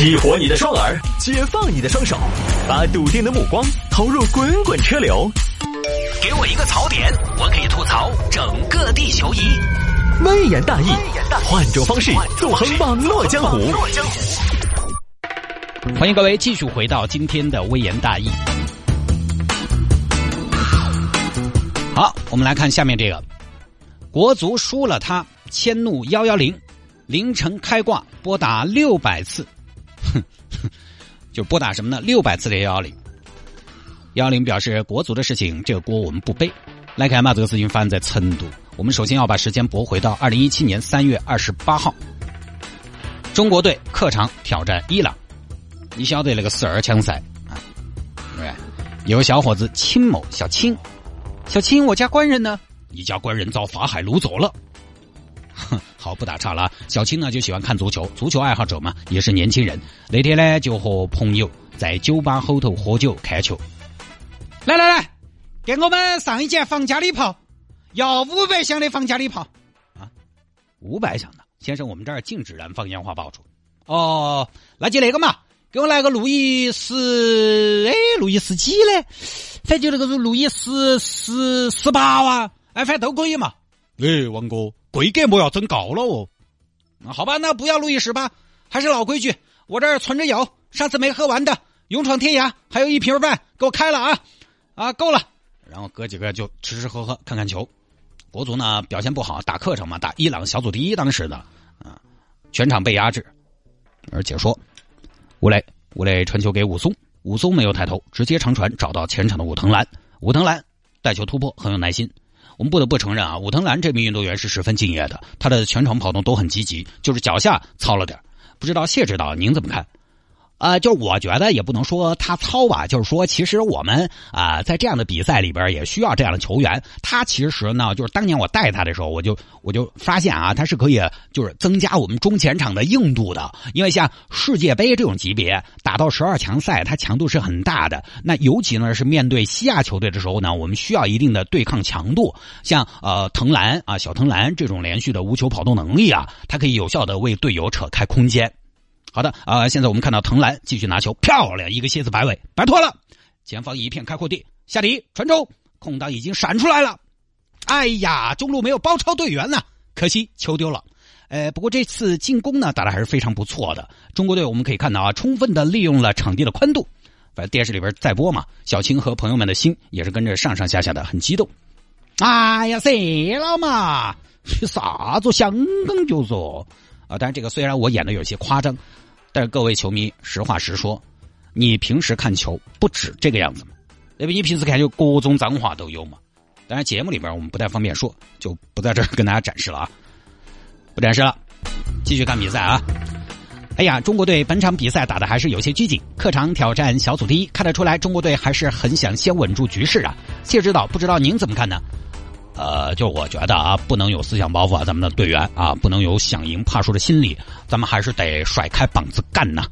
激活你的双耳，解放你的双手，把笃定的目光投入滚滚车流。给我一个槽点，我可以吐槽整个地球仪。微言大义，换种方式纵横网络江湖。欢迎各位继续回到今天的微言大义。好，我们来看下面这个，国足输了，他迁怒幺幺零，凌晨开挂拨打六百次，哼，就拨打什么呢？六百次的幺幺零。幺幺零表示，国足的事情，这个锅我们不背。来看嘛，这个事情发生在成都。我们首先要把时间拨回到二零一七年三月二十八号，中国队客场挑战伊朗。你晓得那个十二强赛啊？对，有个小伙子青某小青。小青，我家官人呢？你家官人遭法海掳走了。好不打岔了。小青呢就喜欢看足球，足球爱好者嘛，也是年轻人。那天呢就和朋友在酒吧后头喝酒看球。来来来，给我们上一件防家礼炮，要五百箱的防家礼炮。啊，五百箱的先生，我们这儿禁止燃放烟花爆竹。哦，那就那个嘛。给我来个路易十，哎，路易十几嘞？反正就那个路易十十十八哇，哎，反正都可以嘛。哎，王哥，规格莫要整高了哦。那好吧，那不要路易十八，还是老规矩，我这儿存着有，上次没喝完的勇闯天涯，还有一瓶半，给我开了啊啊，够了。然后哥几个就吃吃喝喝，看看球。国足呢表现不好，打客场嘛，打伊朗小组第一，当时的啊，全场被压制，而解说。吴磊，吴磊传球给武松，武松没有抬头，直接长传找到前场的武藤兰，武藤兰带球突破很有耐心。我们不得不承认啊，武藤兰这名运动员是十分敬业的，他的全场跑动都很积极，就是脚下糙了点不知道谢指导您怎么看？呃，就我觉得也不能说他糙吧，就是说其实我们啊在这样的比赛里边也需要这样的球员。他其实呢，就是当年我带他的时候，我就我就发现啊，他是可以就是增加我们中前场的硬度的。因为像世界杯这种级别打到十二强赛，它强度是很大的。那尤其呢是面对西亚球队的时候呢，我们需要一定的对抗强度。像呃藤兰啊小藤兰这种连续的无球跑动能力啊，它可以有效的为队友扯开空间。好的啊，现在我们看到藤兰继续拿球，漂亮一个蝎子摆尾，摆脱了，前方一片开阔地，下底传中，空档已经闪出来了，哎呀，中路没有包抄队员呢，可惜球丢了。呃，不过这次进攻呢打的还是非常不错的，中国队我们可以看到啊，充分的利用了场地的宽度，反正电视里边在播嘛，小青和朋友们的心也是跟着上上下下的很激动。哎呀，谁了嘛，啥子香港就说。啊，但是这个虽然我演的有些夸张，但是各位球迷，实话实说，你平时看球不止这个样子嘛？因为你平时看球各种脏话都有嘛。当然节目里边我们不太方便说，就不在这儿跟大家展示了啊，不展示了，继续看比赛啊。哎呀，中国队本场比赛打的还是有些拘谨，客场挑战小组第一，看得出来中国队还是很想先稳住局势啊。谢指导，不知道您怎么看呢？呃，就我觉得啊，不能有思想包袱啊，咱们的队员啊，不能有想赢怕输的心理，咱们还是得甩开膀子干呐。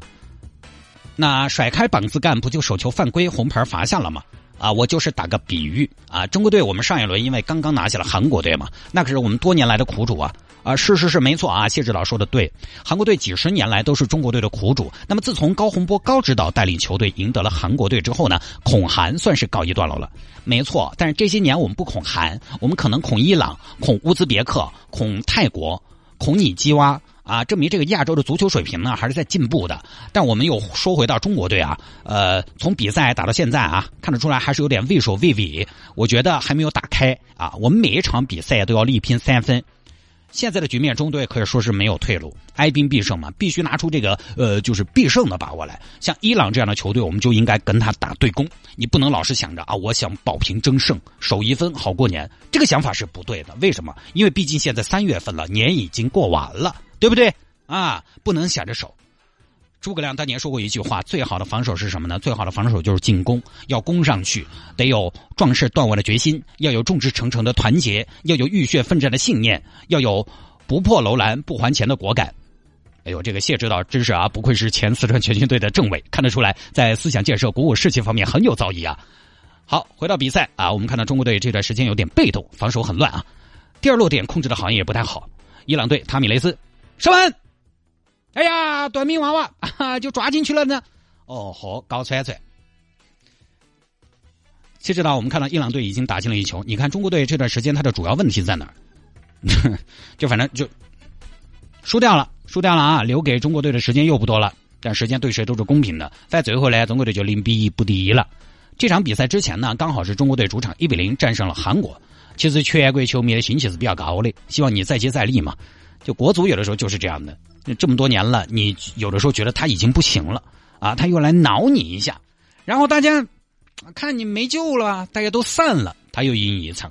那甩开膀子干，不就手球犯规，红牌罚下了吗？啊，我就是打个比喻啊，中国队我们上一轮因为刚刚拿下了韩国队嘛，那可是我们多年来的苦主啊。啊，是是是没错啊，谢指导说的对，韩国队几十年来都是中国队的苦主。那么自从高洪波高指导带领球队赢得了韩国队之后呢，恐韩算是告一段落了。没错，但是这些年我们不恐韩，我们可能恐伊朗、恐乌兹别克、恐泰国、孔尼基哇啊，证明这个亚洲的足球水平呢还是在进步的。但我们又说回到中国队啊，呃，从比赛打到现在啊，看得出来还是有点畏首畏尾，我觉得还没有打开啊。我们每一场比赛都要力拼三分。现在的局面，中队可以说是没有退路，哀兵必胜嘛，必须拿出这个呃，就是必胜的把握来。像伊朗这样的球队，我们就应该跟他打对攻，你不能老是想着啊，我想保平争胜，守一分好过年，这个想法是不对的。为什么？因为毕竟现在三月份了，年已经过完了，对不对？啊，不能想着守。诸葛亮当年说过一句话：“最好的防守是什么呢？最好的防守就是进攻，要攻上去，得有壮士断腕的决心，要有众志成城的团结，要有浴血奋战的信念，要有不破楼兰不还钱的果敢。”哎呦，这个谢指导真是啊，不愧是前四川全军队的政委，看得出来在思想建设、鼓舞士气方面很有造诣啊。好，回到比赛啊，我们看到中国队这段时间有点被动，防守很乱啊。第二落点控制的好像也不太好。伊朗队塔米雷斯射门。哎呀，短命娃娃啊，就抓进去了呢。哦嚯，高川川。其实呢，我们看到伊朗队已经打进了一球。你看中国队这段时间他的主要问题在哪儿？就反正就输掉了，输掉了啊！留给中国队的时间又不多了。但时间对谁都是公平的，在最后呢，中国队就零比一不敌了。这场比赛之前呢，刚好是中国队主场一比零战胜了韩国。其实全国球迷的心情是比较高的，希望你再接再厉嘛。就国足有的时候就是这样的，这么多年了，你有的时候觉得他已经不行了啊，他又来挠你一下，然后大家看你没救了，大家都散了，他又赢一场。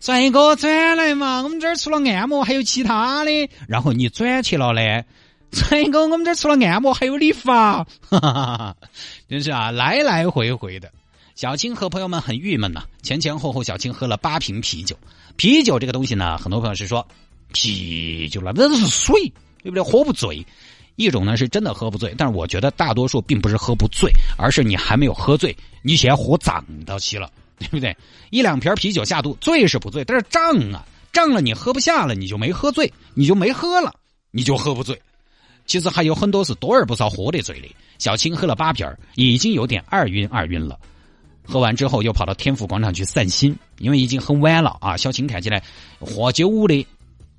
帅哥转来嘛，我们这儿除了按摩还有其他的，然后你转去了嘞。帅哥，我们这儿除了按摩还有理发，哈哈哈真是啊，来来回回的。小青和朋友们很郁闷呐，前前后后小青喝了八瓶啤酒。啤酒这个东西呢，很多朋友是说啤酒了，那都是水，对不对？喝不醉。一种呢是真的喝不醉，但是我觉得大多数并不是喝不醉，而是你还没有喝醉，你先喝胀到起了，对不对？一两瓶啤酒下肚，醉是不醉，但是胀啊，胀了你喝不下了，你就没喝醉，你就没喝了，你就喝不醉。其实还有很多是多而不少喝的醉的。小青喝了八瓶已经有点二晕二晕了。喝完之后又跑到天府广场去散心，因为已经很晚了啊。小青看起来喝酒的、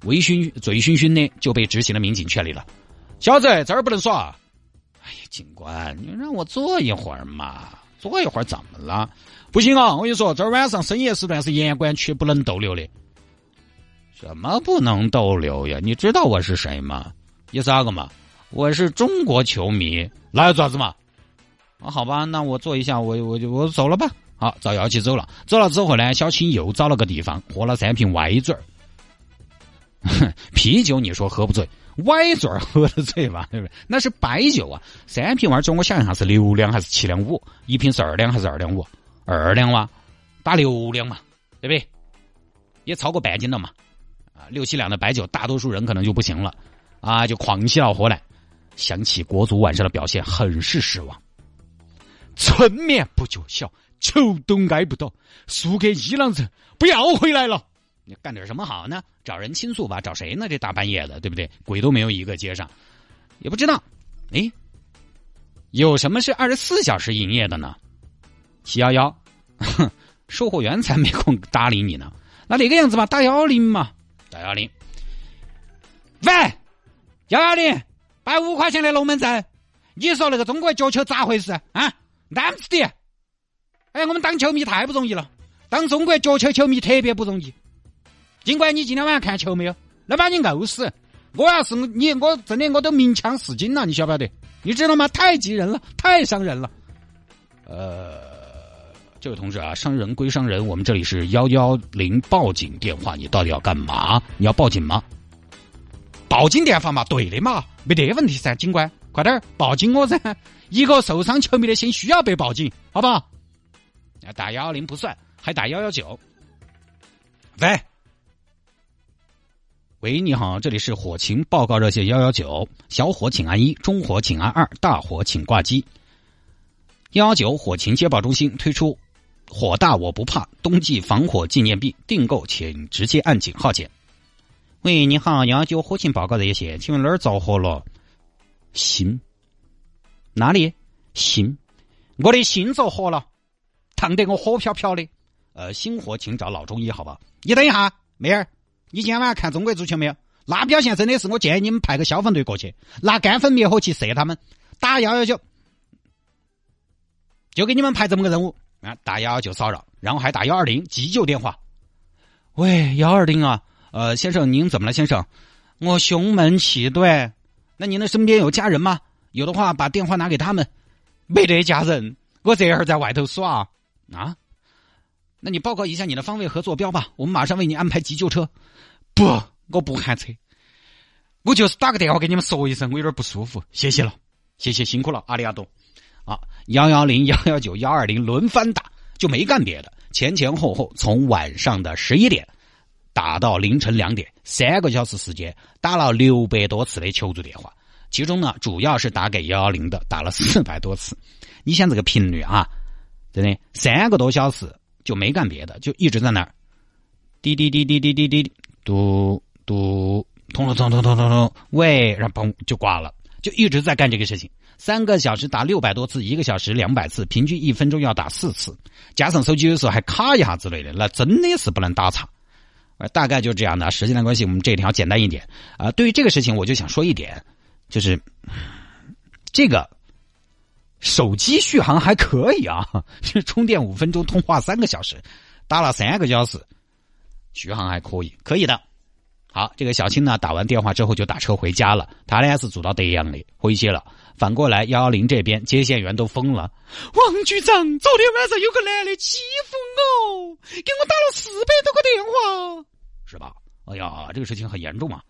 微醺、醉醺醺的，就被执行的民警劝离了。小子，这儿不能耍。哎呀，警官，你让我坐一会儿嘛，坐一会儿怎么了？不行啊，我跟你说，这儿晚上深夜时段是严管区，不能逗留的。什么不能逗留呀？你知道我是谁吗？你咋个嘛？我是中国球迷，来爪子嘛？啊，好吧，那我坐一下，我我就我走了吧。好，找药去走了。走了之后呢，小青又找了个地方喝了三瓶歪嘴儿。啤酒你说喝不醉，歪嘴儿喝得醉吧？对不对？那是白酒啊。三瓶歪嘴儿，我想一下是六两还是七两五？一瓶是二两还是二两五？二两哇，打六两嘛，对不对？也超过半斤了嘛。啊，六七两的白酒，大多数人可能就不行了啊，就狂起了火来。想起国足晚上的表现，很是失望。春眠不觉晓，秋都挨不到，输给伊朗人，不要回来了。你干点什么好呢？找人倾诉吧，找谁呢？这大半夜的，对不对？鬼都没有一个接上，也不知道。哎，有什么是二十四小时营业的呢？七幺幺，售货员才没空搭理你呢。那那个样子嘛，打幺零嘛，打幺零。喂，幺幺零。摆五块钱的龙门阵，你说那个中国脚球咋回事啊？难死的！哎，我们当球迷太不容易了，当中国脚球球迷特别不容易。尽管你今天晚上看球没有，能把你怄死！我要是你，我真的我都鸣枪示警了，你晓不晓得？你知道吗？太急人了，太伤人了。呃，这位同志啊，伤人归伤人，我们这里是幺幺零报警电话，你到底要干嘛？你要报警吗？报警电话嘛，对的嘛，没得问题噻，警官，快点报警我噻！一个受伤球迷的心需要被报警，好不好？打幺幺零不算，还打幺幺九。喂，喂，你好，这里是火情报告热线幺幺九，小火请按一，中火请按二，大火请挂机。幺幺九火情接报中心推出“火大我不怕”冬季防火纪念币，订购请直接按井号键。喂，你好，幺九火情报告热线，请问哪儿着火了？心？哪里？心？我的心着火了，烫得我火飘飘的。呃，心火请找老中医，好吧？你等一下，妹儿，你今天晚上看中国足球没有？那表现真的是，我建议你们派个消防队过去，拿干粉灭火器射他们，打幺幺九，就给你们派这么个任务啊！打幺幺九骚扰，然后还打幺二零急救电话。喂，幺二零啊。呃，先生，您怎么了，先生？我胸闷气短。那您的身边有家人吗？有的话，把电话拿给他们。没得家人，我这会儿在外头耍。啊？那你报告一下你的方位和坐标吧，我们马上为你安排急救车。不，我不喊车，我就是打个电话给你们说一声，我有点不舒服。谢谢了，谢谢辛苦了，阿里阿多。啊，幺幺零、幺幺九、幺二零轮番打，就没干别的，前前后后从晚上的十一点。打到凌晨两点，三个小时时间打了六百多次的求助电话，其中呢主要是打给幺幺零的，打了四百多次。你想这个频率啊，真的三个多小时就没干别的，就一直在那儿，滴滴滴滴滴滴滴，嘟嘟通了通通通通通，喂，然后嘣就挂了，就一直在干这个事情。三个小时打六百多次，一个小时两百次，平均一分钟要打四次，加上手机有时候还卡一下之类的，那真的是不能打岔。大概就这样的，时间的关系，我们这条简单一点啊。对于这个事情，我就想说一点，就是这个手机续航还可以啊，充电五分钟，通话三个小时，打了三个小时，续航还可以，可以的。好，这个小青呢，打完电话之后就打车回家了。他呢是住到德阳的，回去了。反过来幺幺零这边接线员都疯了。王局长，昨天晚上有个男的欺负我，给我打了四百多个电话。是吧？哎呀，这个事情很严重啊！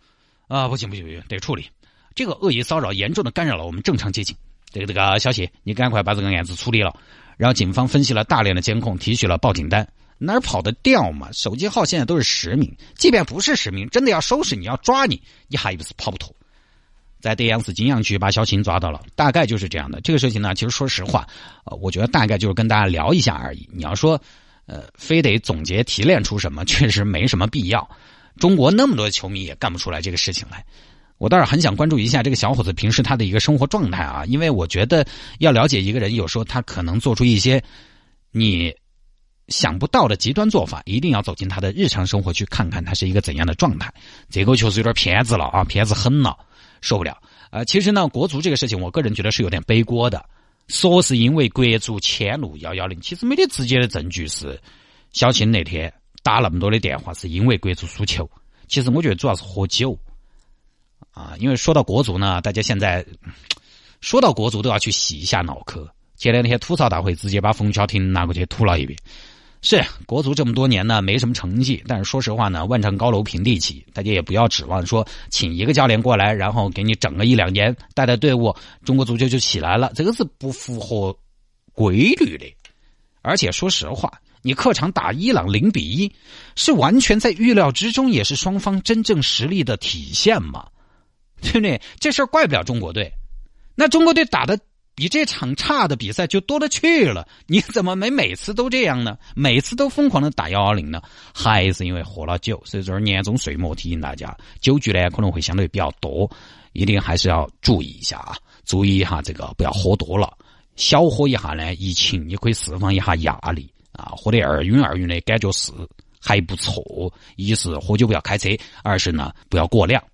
啊，不行不行不行，得处理。这个恶意骚扰严重的干扰了我们正常接警。这个这个小谢，你赶快把这个案子处理了。然后警方分析了大量的监控，提取了报警单。哪儿跑得掉嘛？手机号现在都是实名，即便不是实名，真的要收拾你要抓你，你还不是跑不脱。在德阳市金阳区把小琴抓到了，大概就是这样的。这个事情呢，其实说实话，呃，我觉得大概就是跟大家聊一下而已。你要说。呃，非得总结提炼出什么，确实没什么必要。中国那么多球迷也干不出来这个事情来。我倒是很想关注一下这个小伙子平时他的一个生活状态啊，因为我觉得要了解一个人，有时候他可能做出一些你想不到的极端做法，一定要走进他的日常生活去看看他是一个怎样的状态。这个确实有点偏执了啊，偏执狠了，受不了。呃，其实呢，国足这个事情，我个人觉得是有点背锅的。说是因为国足迁怒幺幺零，其实没得直接的证据是小青那天打那么多的电话是因为国足输球。其实我觉得主要是喝酒啊，因为说到国足呢，大家现在说到国足都要去洗一下脑壳。前两天吐槽大会直接把冯潇霆拿过去吐了一遍。是国足这么多年呢，没什么成绩，但是说实话呢，万丈高楼平地起，大家也不要指望说请一个教练过来，然后给你整个一两年带带队伍，中国足球就起来了，这个是不符合规律的。而且说实话，你客场打伊朗零比一，是完全在预料之中，也是双方真正实力的体现嘛，对不对？这事儿怪不了中国队，那中国队打的。比这场差的比赛就多了去了，你怎么没每次都这样呢？每次都疯狂的打幺幺零呢？还是因为喝了酒？所以这儿年终岁末提醒大家，酒局呢可能会相对比较多，一定还是要注意一下啊！注意一下这个，不要喝多了，小喝一下呢，疫情也可以释放一下压力啊！喝得二晕二晕的感觉是还不错。一是喝酒不要开车，二是呢不要过量。